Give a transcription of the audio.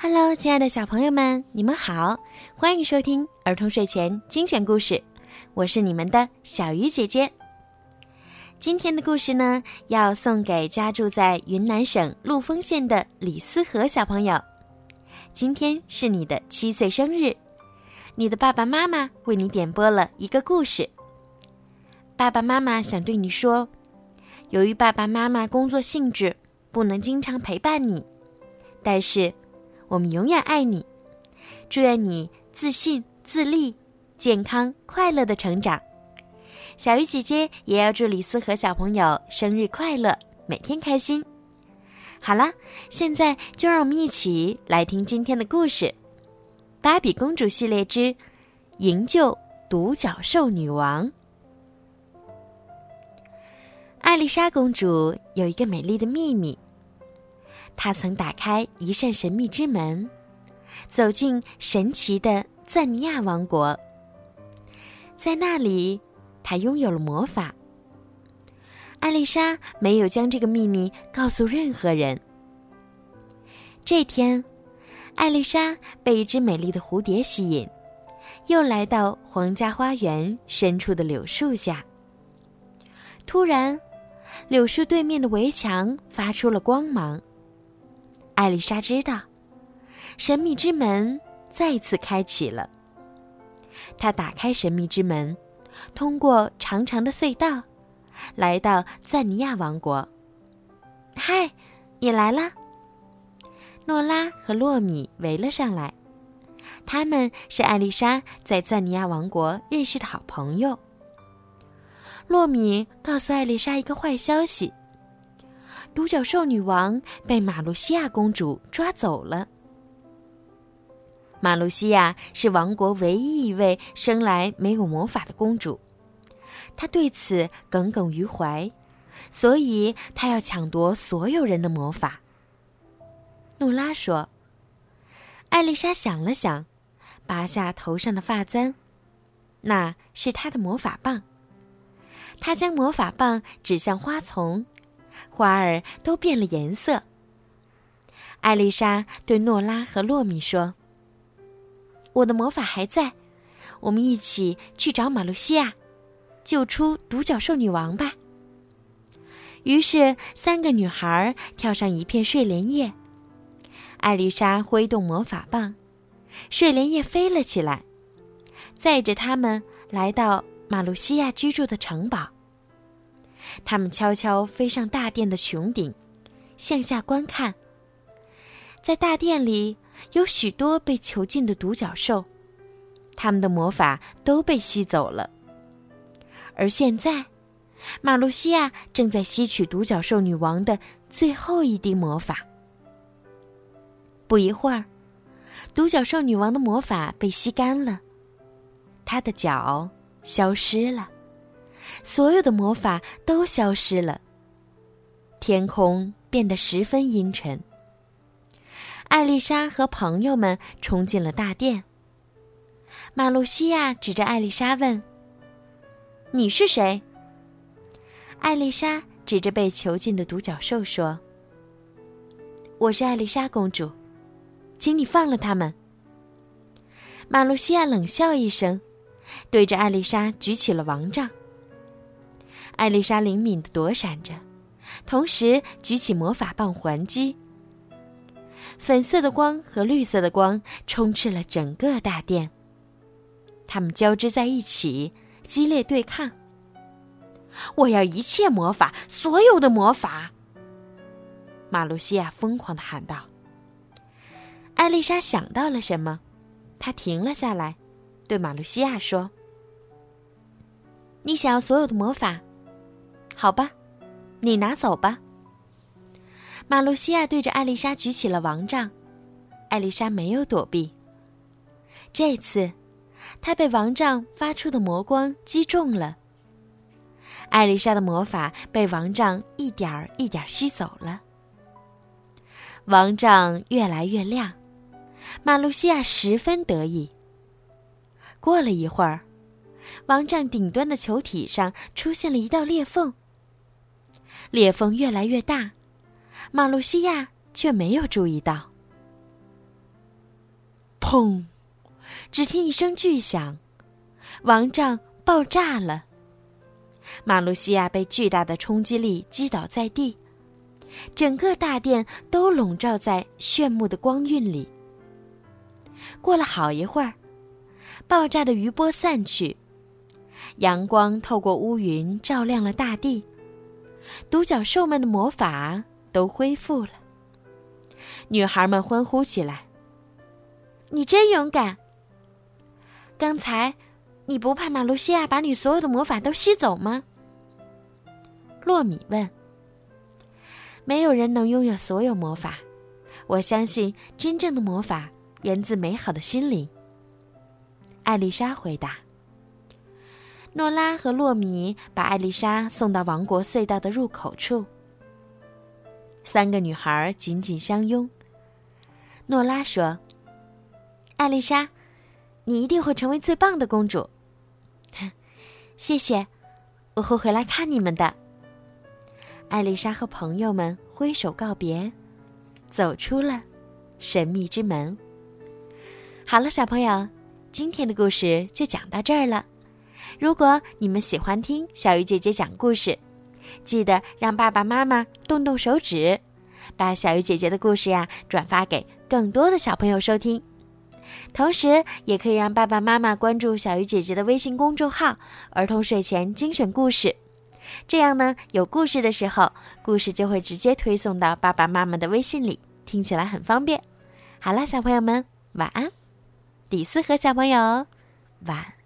Hello，亲爱的小朋友们，你们好，欢迎收听儿童睡前精选故事，我是你们的小鱼姐姐。今天的故事呢，要送给家住在云南省陆丰县的李思和小朋友。今天是你的七岁生日，你的爸爸妈妈为你点播了一个故事。爸爸妈妈想对你说，由于爸爸妈妈工作性质，不能经常陪伴你，但是。我们永远爱你，祝愿你自信、自立、健康、快乐的成长。小鱼姐姐也要祝李思和小朋友生日快乐，每天开心。好了，现在就让我们一起来听今天的故事《芭比公主系列之营救独角兽女王》。艾丽莎公主有一个美丽的秘密。他曾打开一扇神秘之门，走进神奇的赞尼亚王国。在那里，他拥有了魔法。艾丽莎没有将这个秘密告诉任何人。这天，艾丽莎被一只美丽的蝴蝶吸引，又来到皇家花园深处的柳树下。突然，柳树对面的围墙发出了光芒。艾丽莎知道，神秘之门再次开启了。她打开神秘之门，通过长长的隧道，来到赞尼亚王国。嗨，你来了！诺拉和洛米围了上来，他们是艾丽莎在赞尼亚王国认识的好朋友。洛米告诉艾丽莎一个坏消息。独角兽女王被马露西亚公主抓走了。马露西亚是王国唯一一位生来没有魔法的公主，她对此耿耿于怀，所以她要抢夺所有人的魔法。诺拉说：“艾丽莎想了想，拔下头上的发簪，那是她的魔法棒。她将魔法棒指向花丛。”花儿都变了颜色。艾丽莎对诺拉和洛米说：“我的魔法还在，我们一起去找马路西亚，救出独角兽女王吧。”于是，三个女孩跳上一片睡莲叶。艾丽莎挥动魔法棒，睡莲叶飞了起来，载着他们来到马路西亚居住的城堡。他们悄悄飞上大殿的穹顶，向下观看。在大殿里有许多被囚禁的独角兽，他们的魔法都被吸走了。而现在，马露西亚正在吸取独角兽女王的最后一滴魔法。不一会儿，独角兽女王的魔法被吸干了，她的脚消失了。所有的魔法都消失了。天空变得十分阴沉。艾丽莎和朋友们冲进了大殿。马露西亚指着艾丽莎问：“你是谁？”艾丽莎指着被囚禁的独角兽说：“我是艾丽莎公主，请你放了他们。”马露西亚冷笑一声，对着艾丽莎举起了王杖。艾丽莎灵敏地躲闪着，同时举起魔法棒还击。粉色的光和绿色的光充斥了整个大殿，它们交织在一起，激烈对抗。我要一切魔法，所有的魔法！马露西亚疯狂地喊道。艾丽莎想到了什么，她停了下来，对马露西亚说：“你想要所有的魔法？”好吧，你拿走吧。马露西亚对着艾丽莎举起了王杖，艾丽莎没有躲避。这次，她被王杖发出的魔光击中了。艾丽莎的魔法被王杖一点儿一点儿吸走了。王杖越来越亮，马露西亚十分得意。过了一会儿，王杖顶端的球体上出现了一道裂缝。裂缝越来越大，马路西亚却没有注意到。砰！只听一声巨响，王杖爆炸了。马路西亚被巨大的冲击力击倒在地，整个大殿都笼罩在炫目的光晕里。过了好一会儿，爆炸的余波散去，阳光透过乌云照亮了大地，独角兽们的魔法都恢复了。女孩们欢呼起来：“你真勇敢！刚才……”你不怕马路西亚把你所有的魔法都吸走吗？洛米问。没有人能拥有所有魔法，我相信真正的魔法源自美好的心灵。艾丽莎回答。诺拉和洛米把艾丽莎送到王国隧道的入口处。三个女孩紧紧相拥。诺拉说：“艾丽莎，你一定会成为最棒的公主。”谢谢，我会回来看你们的。艾丽莎和朋友们挥手告别，走出了神秘之门。好了，小朋友，今天的故事就讲到这儿了。如果你们喜欢听小鱼姐姐讲故事，记得让爸爸妈妈动动手指，把小鱼姐姐的故事呀转发给更多的小朋友收听。同时，也可以让爸爸妈妈关注小鱼姐姐的微信公众号“儿童睡前精选故事”，这样呢，有故事的时候，故事就会直接推送到爸爸妈妈的微信里，听起来很方便。好了，小朋友们，晚安。第四和小朋友，晚。